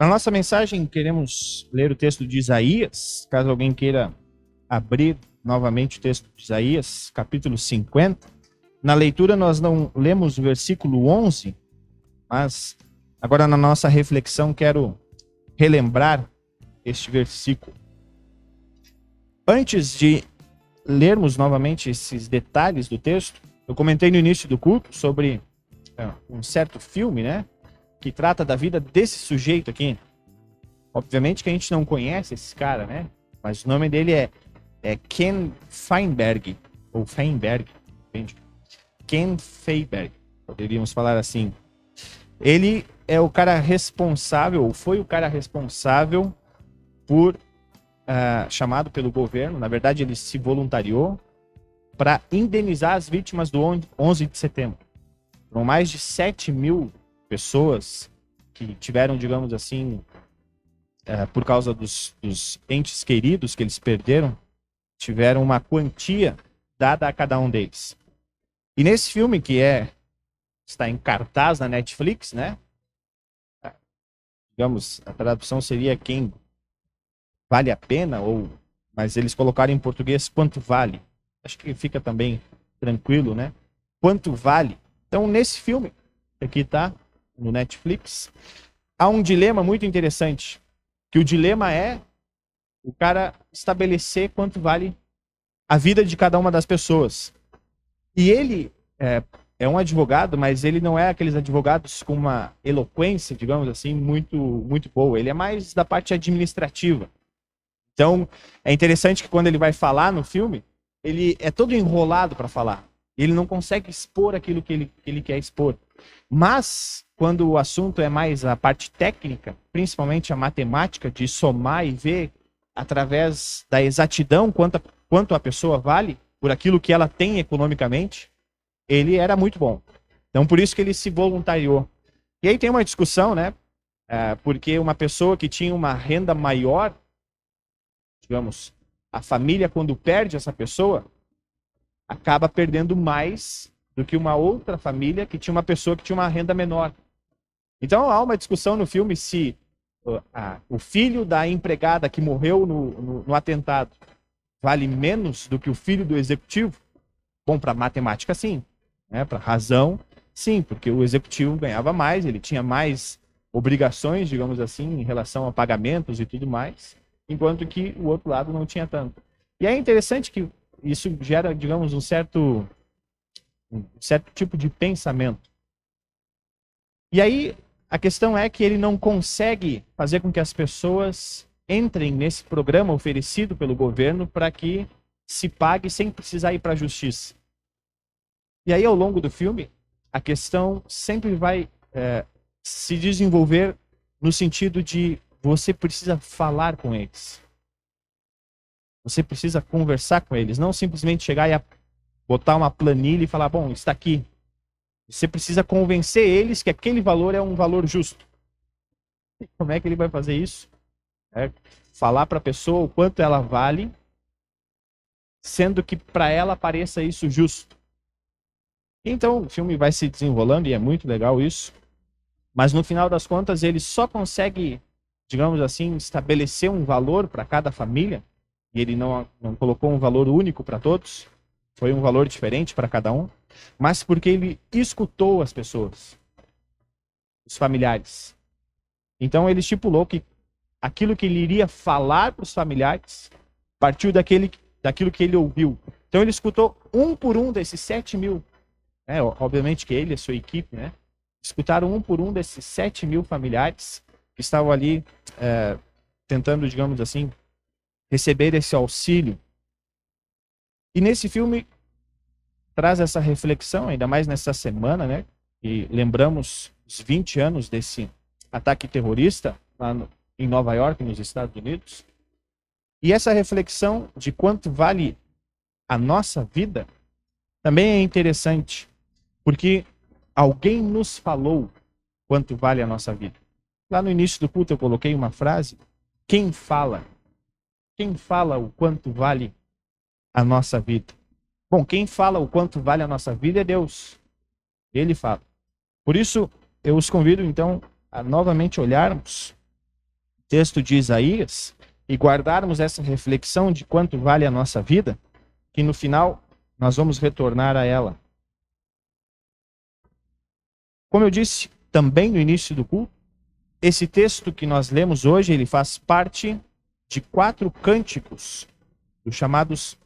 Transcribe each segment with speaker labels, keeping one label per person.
Speaker 1: Na nossa mensagem, queremos ler o texto de Isaías. Caso alguém queira abrir novamente o texto de Isaías, capítulo 50. Na leitura, nós não lemos o versículo 11, mas agora na nossa reflexão, quero relembrar este versículo. Antes de lermos novamente esses detalhes do texto, eu comentei no início do culto sobre é, um certo filme, né? Que trata da vida desse sujeito aqui. Obviamente que a gente não conhece esse cara, né? Mas o nome dele é, é Ken Feinberg, ou Feinberg, entende? Ken Feinberg, poderíamos falar assim. Ele é o cara responsável, ou foi o cara responsável por, uh, chamado pelo governo, na verdade ele se voluntariou para indenizar as vítimas do 11 de setembro. Foram mais de 7 mil pessoas que tiveram, digamos assim, é, por causa dos, dos, entes queridos que eles perderam, tiveram uma quantia dada a cada um deles. E nesse filme que é está em cartaz na Netflix, né? Digamos, a tradução seria quem vale a pena ou mas eles colocaram em português quanto vale. Acho que fica também tranquilo, né? Quanto vale então, nesse filme, aqui tá, no Netflix, há um dilema muito interessante. Que o dilema é o cara estabelecer quanto vale a vida de cada uma das pessoas. E ele é, é um advogado, mas ele não é aqueles advogados com uma eloquência, digamos assim, muito, muito boa. Ele é mais da parte administrativa. Então, é interessante que quando ele vai falar no filme, ele é todo enrolado para falar. Ele não consegue expor aquilo que ele, que ele quer expor. Mas, quando o assunto é mais a parte técnica, principalmente a matemática, de somar e ver através da exatidão quanto a, quanto a pessoa vale por aquilo que ela tem economicamente, ele era muito bom. Então, por isso que ele se voluntariou. E aí tem uma discussão, né? É, porque uma pessoa que tinha uma renda maior, digamos, a família, quando perde essa pessoa, acaba perdendo mais do que uma outra família que tinha uma pessoa que tinha uma renda menor. Então há uma discussão no filme se uh, o filho da empregada que morreu no, no, no atentado vale menos do que o filho do executivo. Bom, para matemática, sim. Né? Para razão, sim, porque o executivo ganhava mais, ele tinha mais obrigações, digamos assim, em relação a pagamentos e tudo mais, enquanto que o outro lado não tinha tanto. E é interessante que isso gera, digamos, um certo, um certo tipo de pensamento. E aí a questão é que ele não consegue fazer com que as pessoas entrem nesse programa oferecido pelo governo para que se pague sem precisar ir para a justiça. E aí, ao longo do filme, a questão sempre vai é, se desenvolver no sentido de você precisa falar com eles. Você precisa conversar com eles, não simplesmente chegar e botar uma planilha e falar: bom, está aqui. Você precisa convencer eles que aquele valor é um valor justo. E como é que ele vai fazer isso? É falar para a pessoa o quanto ela vale, sendo que para ela pareça isso justo. Então o filme vai se desenrolando e é muito legal isso. Mas no final das contas ele só consegue, digamos assim, estabelecer um valor para cada família e ele não, não colocou um valor único para todos, foi um valor diferente para cada um, mas porque ele escutou as pessoas, os familiares. Então ele estipulou que aquilo que ele iria falar para os familiares partiu daquele, daquilo que ele ouviu. Então ele escutou um por um desses sete mil. Né? Obviamente que ele e a sua equipe, né? Escutaram um por um desses sete mil familiares que estavam ali é, tentando, digamos assim, receber esse auxílio. E nesse filme traz essa reflexão, ainda mais nessa semana, né? E lembramos os 20 anos desse ataque terrorista lá no, em Nova York, nos Estados Unidos. E essa reflexão de quanto vale a nossa vida também é interessante, porque alguém nos falou quanto vale a nossa vida. Lá no início do culto eu coloquei uma frase: quem fala quem fala o quanto vale a nossa vida? Bom, quem fala o quanto vale a nossa vida é Deus. Ele fala. Por isso, eu os convido então a novamente olharmos texto de Isaías e guardarmos essa reflexão de quanto vale a nossa vida, que no final nós vamos retornar a ela. Como eu disse também no início do culto, esse texto que nós lemos hoje, ele faz parte de quatro cânticos, os chamados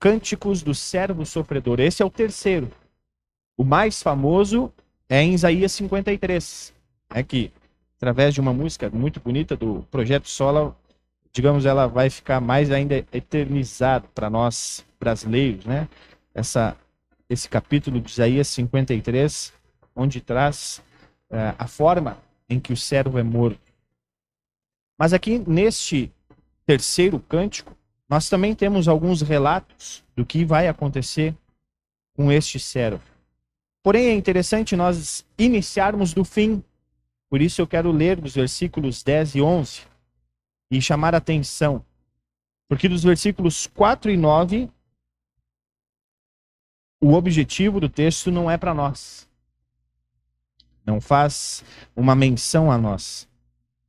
Speaker 1: cânticos do servo sofredor. Esse é o terceiro. O mais famoso é em Isaías 53, é que através de uma música muito bonita do Projeto Sola, digamos, ela vai ficar mais ainda eternizada para nós brasileiros, né? Essa, esse capítulo de Isaías 53, onde traz uh, a forma em que o servo é morto. Mas aqui neste terceiro cântico, nós também temos alguns relatos do que vai acontecer com este servo. Porém, é interessante nós iniciarmos do fim. Por isso eu quero ler os versículos 10 e 11 e chamar atenção. Porque dos versículos 4 e 9, o objetivo do texto não é para nós. Não faz uma menção a nós.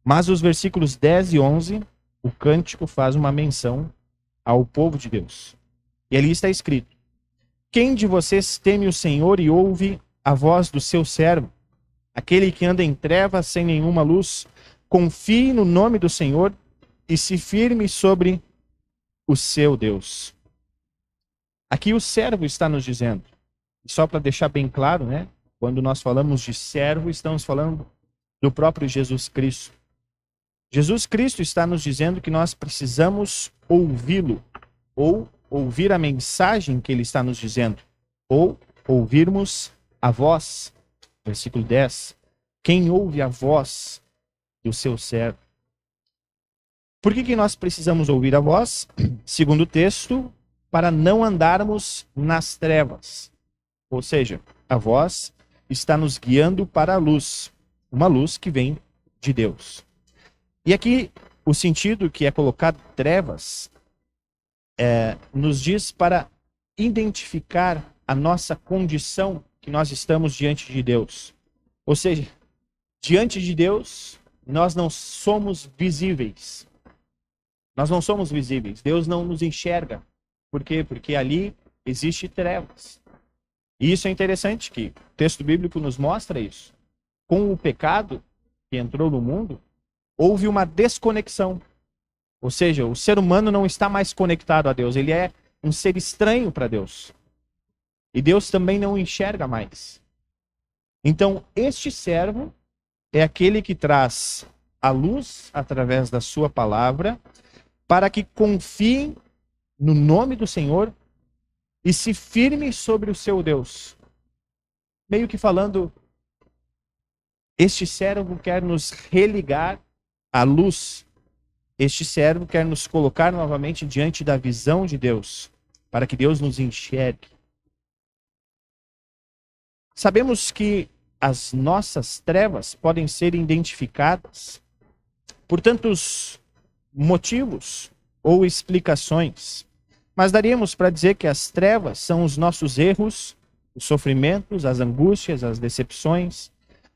Speaker 1: Mas os versículos 10 e 11, o cântico faz uma menção ao povo de Deus. E ali está escrito: quem de vocês teme o Senhor e ouve a voz do seu servo? Aquele que anda em trevas sem nenhuma luz, confie no nome do Senhor e se firme sobre o seu Deus. Aqui o servo está nos dizendo, só para deixar bem claro, né? Quando nós falamos de servo, estamos falando do próprio Jesus Cristo. Jesus Cristo está nos dizendo que nós precisamos ouvi-lo ou ouvir a mensagem que ele está nos dizendo, ou ouvirmos a voz. Versículo 10. Quem ouve a voz do seu servo? Por que, que nós precisamos ouvir a voz? Segundo o texto, para não andarmos nas trevas. Ou seja, a voz está nos guiando para a luz, uma luz que vem de Deus. E aqui o sentido que é colocado trevas é, nos diz para identificar a nossa condição que nós estamos diante de Deus. Ou seja, diante de Deus, nós não somos visíveis. Nós não somos visíveis. Deus não nos enxerga. Por quê? Porque ali existe trevas. E isso é interessante que o texto bíblico nos mostra isso. Com o pecado que entrou no mundo, houve uma desconexão ou seja, o ser humano não está mais conectado a Deus, ele é um ser estranho para Deus. E Deus também não enxerga mais. Então, este servo é aquele que traz a luz através da sua palavra para que confiem no nome do Senhor e se firme sobre o seu Deus. Meio que falando, este servo quer nos religar à luz este servo quer nos colocar novamente diante da visão de Deus, para que Deus nos enxergue. Sabemos que as nossas trevas podem ser identificadas por tantos motivos ou explicações, mas daríamos para dizer que as trevas são os nossos erros, os sofrimentos, as angústias, as decepções,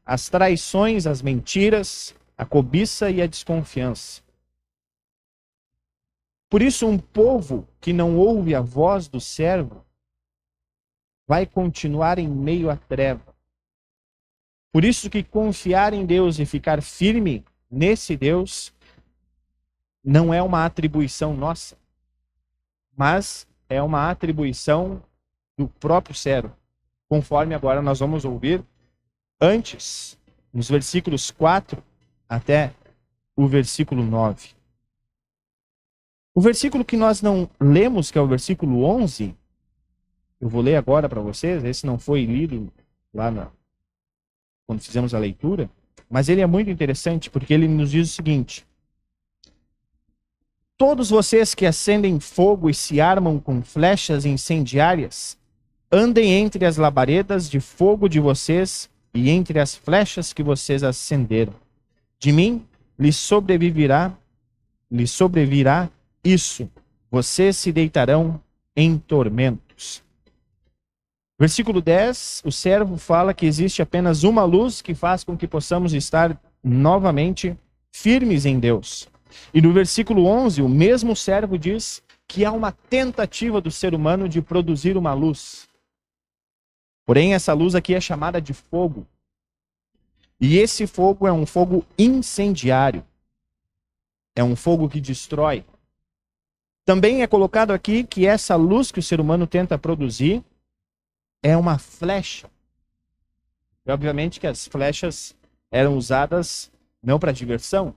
Speaker 1: as traições, as mentiras, a cobiça e a desconfiança. Por isso, um povo que não ouve a voz do servo vai continuar em meio à treva. Por isso que confiar em Deus e ficar firme nesse Deus não é uma atribuição nossa, mas é uma atribuição do próprio servo, conforme agora nós vamos ouvir antes, nos versículos 4 até o versículo 9. O versículo que nós não lemos, que é o versículo 11, eu vou ler agora para vocês, esse não foi lido lá na, quando fizemos a leitura, mas ele é muito interessante porque ele nos diz o seguinte: Todos vocês que acendem fogo e se armam com flechas incendiárias, andem entre as labaredas de fogo de vocês e entre as flechas que vocês acenderam. De mim lhes sobreviverá, lhes sobrevirá isso, vocês se deitarão em tormentos. Versículo 10, o servo fala que existe apenas uma luz que faz com que possamos estar novamente firmes em Deus. E no versículo 11, o mesmo servo diz que há uma tentativa do ser humano de produzir uma luz. Porém, essa luz aqui é chamada de fogo. E esse fogo é um fogo incendiário. É um fogo que destrói. Também é colocado aqui que essa luz que o ser humano tenta produzir é uma flecha. E obviamente que as flechas eram usadas não para diversão,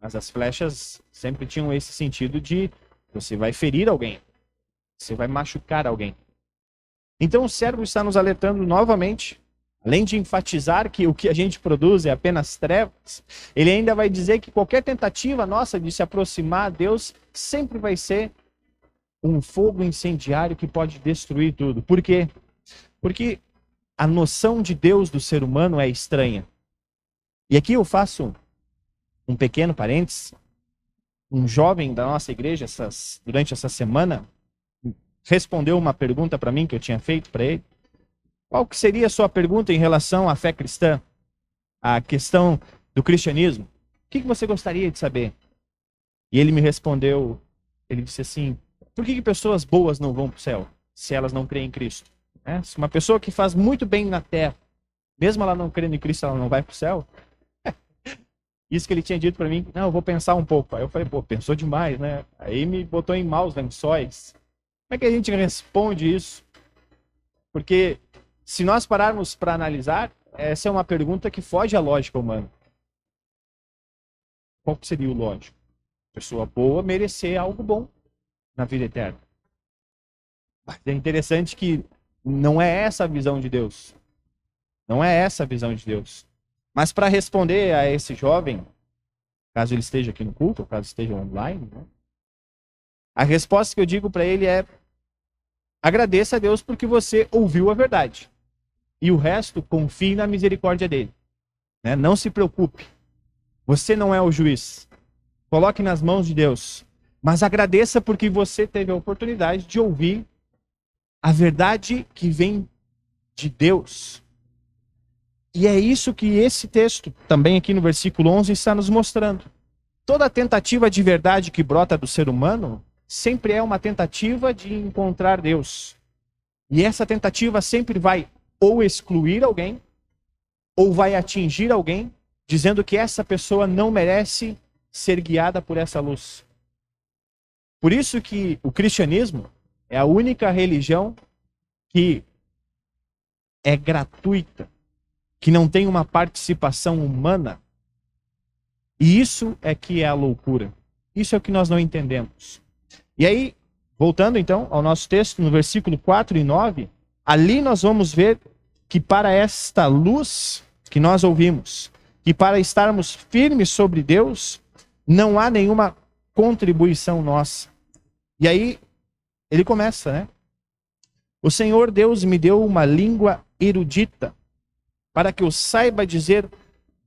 Speaker 1: mas as flechas sempre tinham esse sentido de você vai ferir alguém, você vai machucar alguém. Então o servo está nos alertando novamente, além de enfatizar que o que a gente produz é apenas trevas, ele ainda vai dizer que qualquer tentativa nossa de se aproximar a Deus sempre vai ser um fogo incendiário que pode destruir tudo. Por quê? Porque a noção de Deus do ser humano é estranha. E aqui eu faço um pequeno parênteses. Um jovem da nossa igreja, essas, durante essa semana, respondeu uma pergunta para mim que eu tinha feito para ele. Qual que seria a sua pergunta em relação à fé cristã? A questão do cristianismo? O que, que você gostaria de saber? E ele me respondeu, ele disse assim, por que, que pessoas boas não vão para o céu se elas não creem em Cristo? É, se uma pessoa que faz muito bem na terra, mesmo ela não crendo em Cristo, ela não vai para o céu? Isso que ele tinha dito para mim, não, eu vou pensar um pouco. Aí eu falei, pô, pensou demais, né? Aí me botou em maus lençóis. Como é que a gente responde isso? Porque se nós pararmos para analisar, essa é uma pergunta que foge à lógica humana. Qual seria o lógico? Pessoa boa merecer algo bom na vida eterna. É interessante que não é essa a visão de Deus. Não é essa a visão de Deus. Mas para responder a esse jovem, caso ele esteja aqui no culto, caso esteja online, né, a resposta que eu digo para ele é: agradeça a Deus porque você ouviu a verdade. E o resto, confie na misericórdia dele. Né? Não se preocupe. Você não é o juiz. Coloque nas mãos de Deus. Mas agradeça porque você teve a oportunidade de ouvir a verdade que vem de Deus. E é isso que esse texto, também aqui no versículo 11, está nos mostrando. Toda tentativa de verdade que brota do ser humano sempre é uma tentativa de encontrar Deus. E essa tentativa sempre vai ou excluir alguém, ou vai atingir alguém, dizendo que essa pessoa não merece ser guiada por essa luz. Por isso que o cristianismo é a única religião que é gratuita, que não tem uma participação humana. E isso é que é a loucura. Isso é o que nós não entendemos. E aí, voltando então ao nosso texto, no versículo 4 e 9, ali nós vamos ver que para esta luz que nós ouvimos, que para estarmos firmes sobre Deus, não há nenhuma contribuição nossa. E aí ele começa, né? O Senhor Deus me deu uma língua erudita, para que eu saiba dizer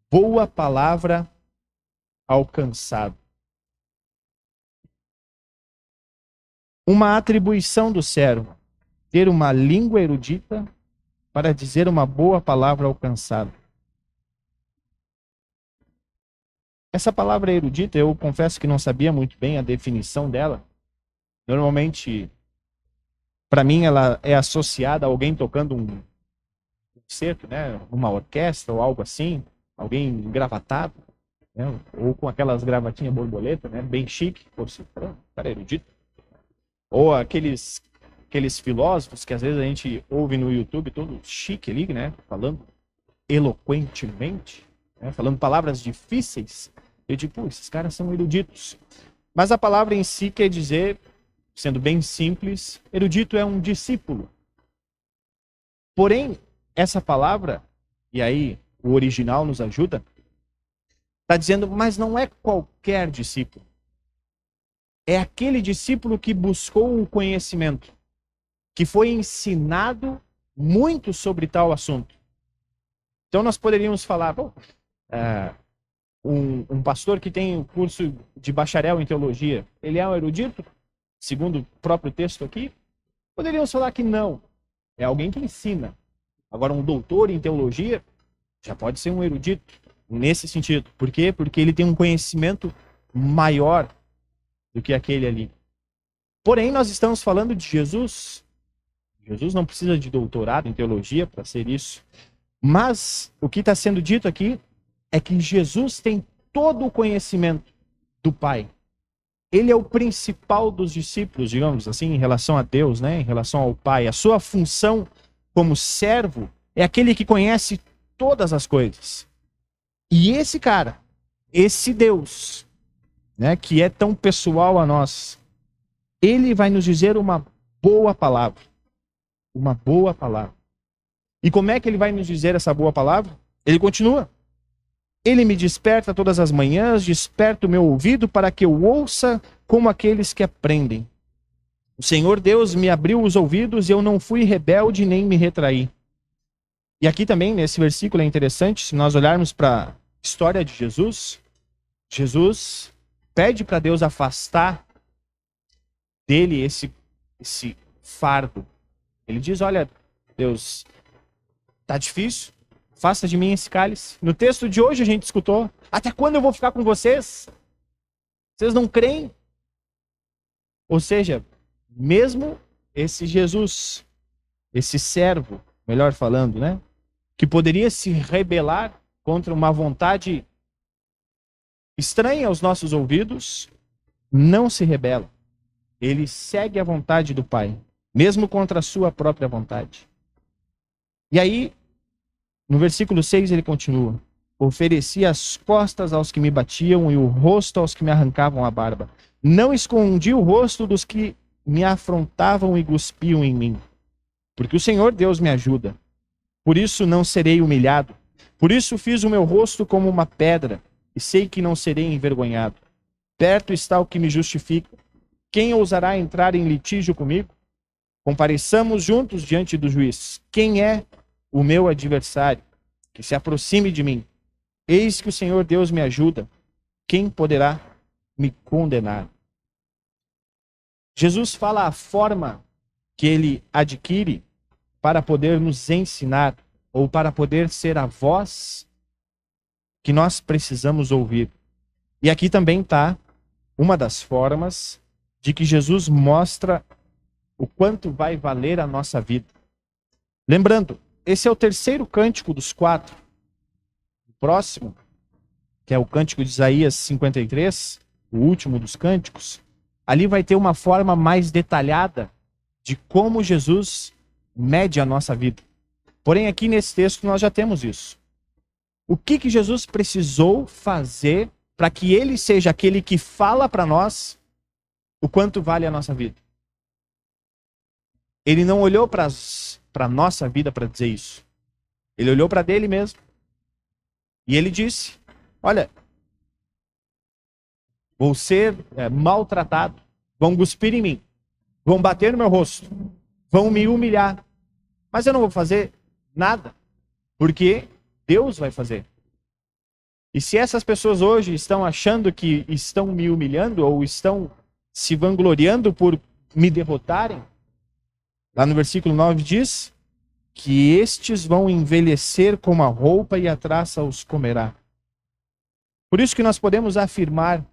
Speaker 1: boa palavra alcançado. Uma atribuição do servo, ter uma língua erudita para dizer uma boa palavra alcançada. Essa palavra erudita, eu confesso que não sabia muito bem a definição dela. Normalmente, para mim, ela é associada a alguém tocando um concerto, né? Uma orquestra ou algo assim, alguém engravatado, né? ou com aquelas gravatinhas borboleta, né? Bem chique, por si, cara erudito. Ou aqueles aqueles filósofos que às vezes a gente ouve no YouTube todo chique ali, né? Falando eloquentemente, né? falando palavras difíceis. Eu digo, pô, esses caras são eruditos. Mas a palavra em si quer dizer sendo bem simples, erudito é um discípulo. Porém, essa palavra, e aí o original nos ajuda, está dizendo, mas não é qualquer discípulo. É aquele discípulo que buscou o conhecimento, que foi ensinado muito sobre tal assunto. Então nós poderíamos falar, bom, é, um, um pastor que tem o curso de bacharel em teologia, ele é um erudito? segundo o próprio texto aqui, poderíamos falar que não. É alguém que ensina. Agora, um doutor em teologia já pode ser um erudito, nesse sentido. Por quê? Porque ele tem um conhecimento maior do que aquele ali. Porém, nós estamos falando de Jesus. Jesus não precisa de doutorado em teologia para ser isso. Mas o que está sendo dito aqui é que Jesus tem todo o conhecimento do Pai. Ele é o principal dos discípulos, digamos assim, em relação a Deus, né? em relação ao Pai. A sua função como servo é aquele que conhece todas as coisas. E esse cara, esse Deus, né, que é tão pessoal a nós, ele vai nos dizer uma boa palavra. Uma boa palavra. E como é que ele vai nos dizer essa boa palavra? Ele continua. Ele me desperta todas as manhãs, desperta o meu ouvido para que eu ouça como aqueles que aprendem. O Senhor Deus me abriu os ouvidos e eu não fui rebelde nem me retraí. E aqui também, nesse versículo, é interessante, se nós olharmos para a história de Jesus, Jesus pede para Deus afastar dele esse, esse fardo. Ele diz: Olha, Deus, tá difícil, Faça de mim esse cálice. No texto de hoje a gente escutou: Até quando eu vou ficar com vocês? Vocês não creem? Ou seja, mesmo esse Jesus, esse servo, melhor falando, né? Que poderia se rebelar contra uma vontade estranha aos nossos ouvidos, não se rebela. Ele segue a vontade do Pai, mesmo contra a sua própria vontade. E aí, no versículo 6 ele continua: Ofereci as costas aos que me batiam e o rosto aos que me arrancavam a barba. Não escondi o rosto dos que me afrontavam e cuspiam em mim. Porque o Senhor Deus me ajuda. Por isso não serei humilhado. Por isso fiz o meu rosto como uma pedra e sei que não serei envergonhado. Perto está o que me justifica. Quem ousará entrar em litígio comigo? Compareçamos juntos diante do juiz. Quem é o meu adversário, que se aproxime de mim. Eis que o Senhor Deus me ajuda. Quem poderá me condenar? Jesus fala a forma que ele adquire para poder nos ensinar ou para poder ser a voz que nós precisamos ouvir. E aqui também está uma das formas de que Jesus mostra o quanto vai valer a nossa vida. Lembrando, esse é o terceiro cântico dos quatro. O próximo, que é o cântico de Isaías 53, o último dos cânticos, ali vai ter uma forma mais detalhada de como Jesus mede a nossa vida. Porém, aqui nesse texto nós já temos isso. O que, que Jesus precisou fazer para que ele seja aquele que fala para nós o quanto vale a nossa vida? Ele não olhou para a nossa vida para dizer isso. Ele olhou para dele mesmo. E ele disse: Olha, vou ser é, maltratado, vão cuspir em mim, vão bater no meu rosto, vão me humilhar, mas eu não vou fazer nada, porque Deus vai fazer. E se essas pessoas hoje estão achando que estão me humilhando ou estão se vangloriando por me derrotarem, Lá no versículo 9 diz que estes vão envelhecer como a roupa e a traça os comerá. Por isso que nós podemos afirmar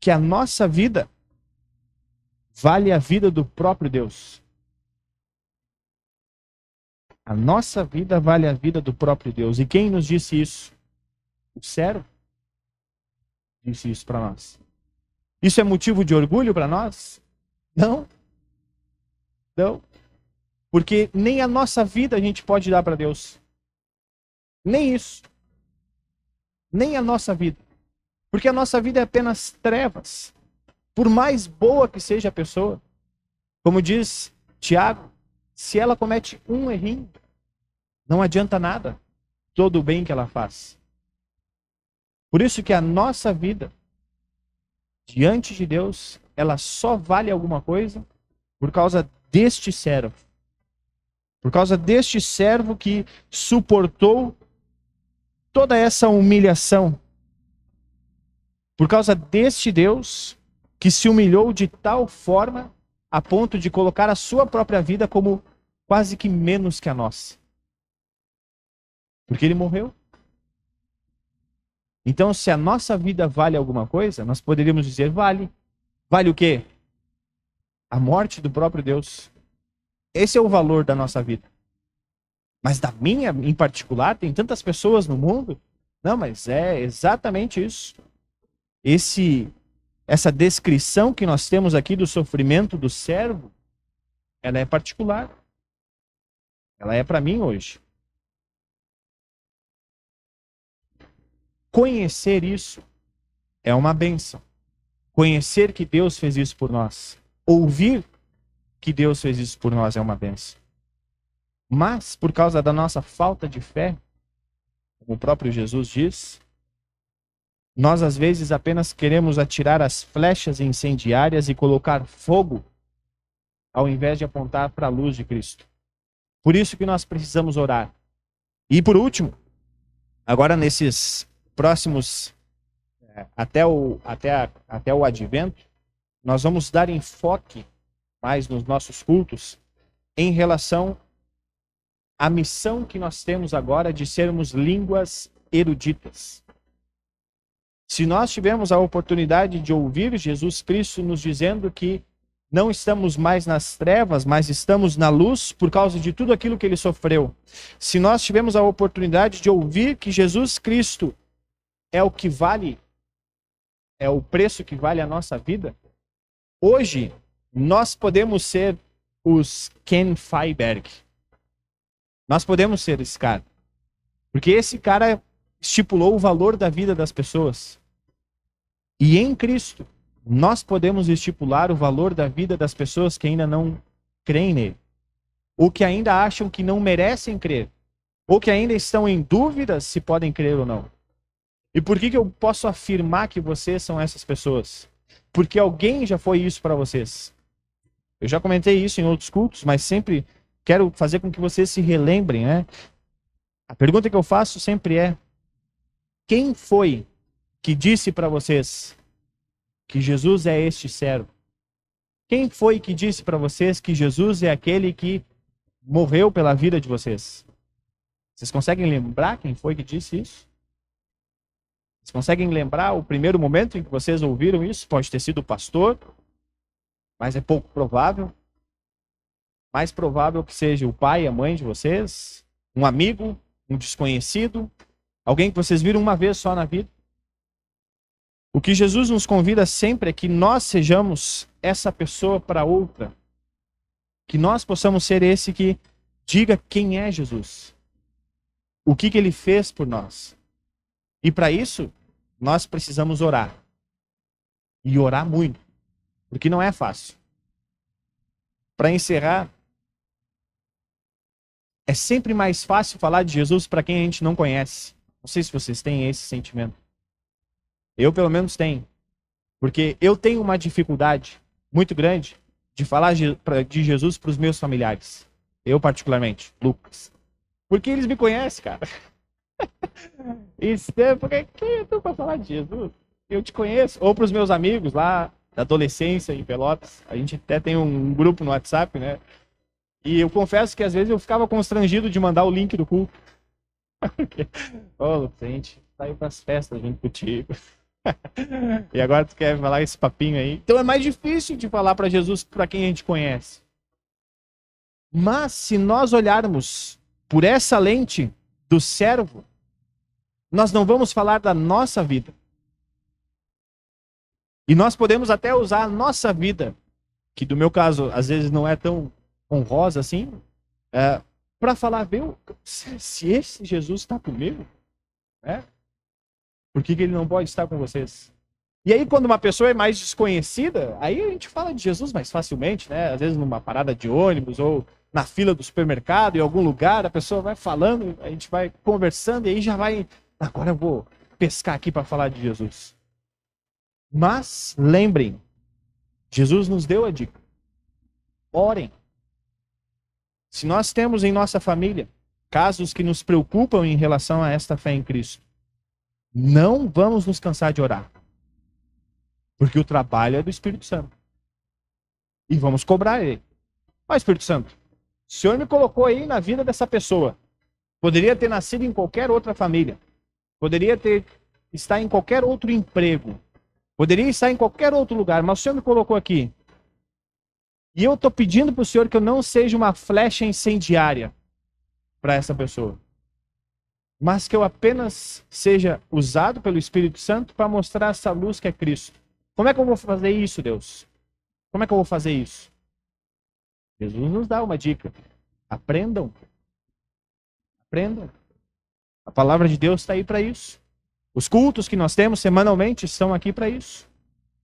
Speaker 1: que a nossa vida vale a vida do próprio Deus. A nossa vida vale a vida do próprio Deus. E quem nos disse isso? O servo disse isso para nós. Isso é motivo de orgulho para nós? Não. Porque nem a nossa vida a gente pode dar para Deus. Nem isso. Nem a nossa vida. Porque a nossa vida é apenas trevas. Por mais boa que seja a pessoa, como diz Tiago, se ela comete um errinho, não adianta nada todo o bem que ela faz. Por isso que a nossa vida diante de Deus, ela só vale alguma coisa por causa deste servo. Por causa deste servo que suportou toda essa humilhação. Por causa deste Deus que se humilhou de tal forma a ponto de colocar a sua própria vida como quase que menos que a nossa. Porque ele morreu. Então, se a nossa vida vale alguma coisa, nós poderíamos dizer vale. Vale o quê? A morte do próprio Deus. Esse é o valor da nossa vida. Mas da minha em particular, tem tantas pessoas no mundo. Não, mas é exatamente isso. Esse essa descrição que nós temos aqui do sofrimento do servo, ela é particular. Ela é para mim hoje. Conhecer isso é uma benção. Conhecer que Deus fez isso por nós. Ouvir que Deus fez isso por nós é uma benção. Mas, por causa da nossa falta de fé, como o próprio Jesus diz, nós às vezes apenas queremos atirar as flechas incendiárias e colocar fogo, ao invés de apontar para a luz de Cristo. Por isso que nós precisamos orar. E por último, agora nesses próximos é, até o até a, até o advento, nós vamos dar enfoque mais nos nossos cultos em relação à missão que nós temos agora de sermos línguas eruditas. Se nós tivermos a oportunidade de ouvir Jesus Cristo nos dizendo que não estamos mais nas trevas, mas estamos na luz por causa de tudo aquilo que ele sofreu. Se nós tivermos a oportunidade de ouvir que Jesus Cristo é o que vale, é o preço que vale a nossa vida, hoje nós podemos ser os Ken Feiberg. Nós podemos ser esse cara. Porque esse cara estipulou o valor da vida das pessoas. E em Cristo, nós podemos estipular o valor da vida das pessoas que ainda não creem nele. Ou que ainda acham que não merecem crer. Ou que ainda estão em dúvida se podem crer ou não. E por que, que eu posso afirmar que vocês são essas pessoas? Porque alguém já foi isso para vocês. Eu já comentei isso em outros cultos, mas sempre quero fazer com que vocês se relembrem, né? A pergunta que eu faço sempre é: quem foi que disse para vocês que Jesus é este servo? Quem foi que disse para vocês que Jesus é aquele que morreu pela vida de vocês? Vocês conseguem lembrar quem foi que disse isso? Vocês conseguem lembrar o primeiro momento em que vocês ouviram isso? Pode ter sido o pastor, mas é pouco provável. Mais provável que seja o pai, a mãe de vocês, um amigo, um desconhecido, alguém que vocês viram uma vez só na vida. O que Jesus nos convida sempre é que nós sejamos essa pessoa para outra. Que nós possamos ser esse que diga quem é Jesus. O que, que ele fez por nós. E para isso, nós precisamos orar. E orar muito. Porque não é fácil. Para encerrar, é sempre mais fácil falar de Jesus para quem a gente não conhece. Não sei se vocês têm esse sentimento. Eu, pelo menos, tenho. Porque eu tenho uma dificuldade muito grande de falar de Jesus para os meus familiares. Eu, particularmente, Lucas. Porque eles me conhecem, cara. Isso, porque quem é tu para falar de Jesus? Eu te conheço. Ou para os meus amigos lá da adolescência em Pelotas. A gente até tem um grupo no WhatsApp, né? E eu confesso que às vezes eu ficava constrangido de mandar o link do culto. Ô, oh, gente saiu para as festas junto contigo. e agora tu quer falar esse papinho aí. Então é mais difícil de falar para Jesus para quem a gente conhece. Mas se nós olharmos por essa lente do servo, nós não vamos falar da nossa vida. E nós podemos até usar a nossa vida, que do meu caso às vezes não é tão honrosa assim, é, para falar, viu, se esse Jesus está comigo, né? por que, que ele não pode estar com vocês? E aí, quando uma pessoa é mais desconhecida, aí a gente fala de Jesus mais facilmente, né? Às vezes numa parada de ônibus ou na fila do supermercado, em algum lugar, a pessoa vai falando, a gente vai conversando e aí já vai Agora eu vou pescar aqui para falar de Jesus. Mas lembrem, Jesus nos deu a dica. Orem. Se nós temos em nossa família casos que nos preocupam em relação a esta fé em Cristo, não vamos nos cansar de orar. Porque o trabalho é do Espírito Santo. E vamos cobrar ele. Ó, Espírito Santo, o Senhor me colocou aí na vida dessa pessoa. Poderia ter nascido em qualquer outra família. Poderia ter estar em qualquer outro emprego. Poderia estar em qualquer outro lugar, mas o Senhor me colocou aqui. E eu estou pedindo para o Senhor que eu não seja uma flecha incendiária para essa pessoa. Mas que eu apenas seja usado pelo Espírito Santo para mostrar essa luz que é Cristo. Como é que eu vou fazer isso, Deus? Como é que eu vou fazer isso? Jesus nos dá uma dica. Aprendam. Aprendam. A palavra de Deus está aí para isso. Os cultos que nós temos semanalmente estão aqui para isso.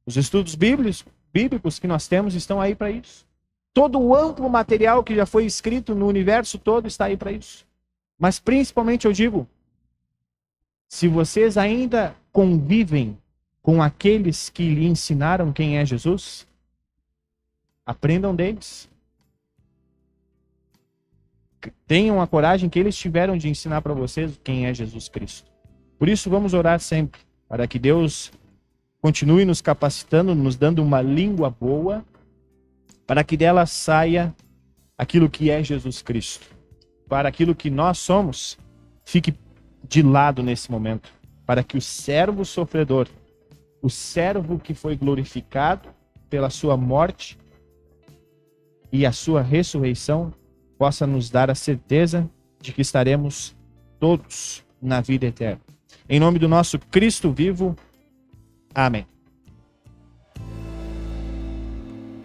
Speaker 1: Os estudos bíblicos, bíblicos que nós temos estão aí para isso. Todo o amplo material que já foi escrito no universo todo está aí para isso. Mas principalmente eu digo, se vocês ainda convivem com aqueles que lhe ensinaram quem é Jesus, aprendam deles. Tenham a coragem que eles tiveram de ensinar para vocês quem é Jesus Cristo. Por isso, vamos orar sempre, para que Deus continue nos capacitando, nos dando uma língua boa, para que dela saia aquilo que é Jesus Cristo. Para aquilo que nós somos, fique de lado nesse momento. Para que o servo sofredor, o servo que foi glorificado pela sua morte e a sua ressurreição, possa nos dar a certeza de que estaremos todos na vida eterna. Em nome do nosso Cristo vivo. Amém.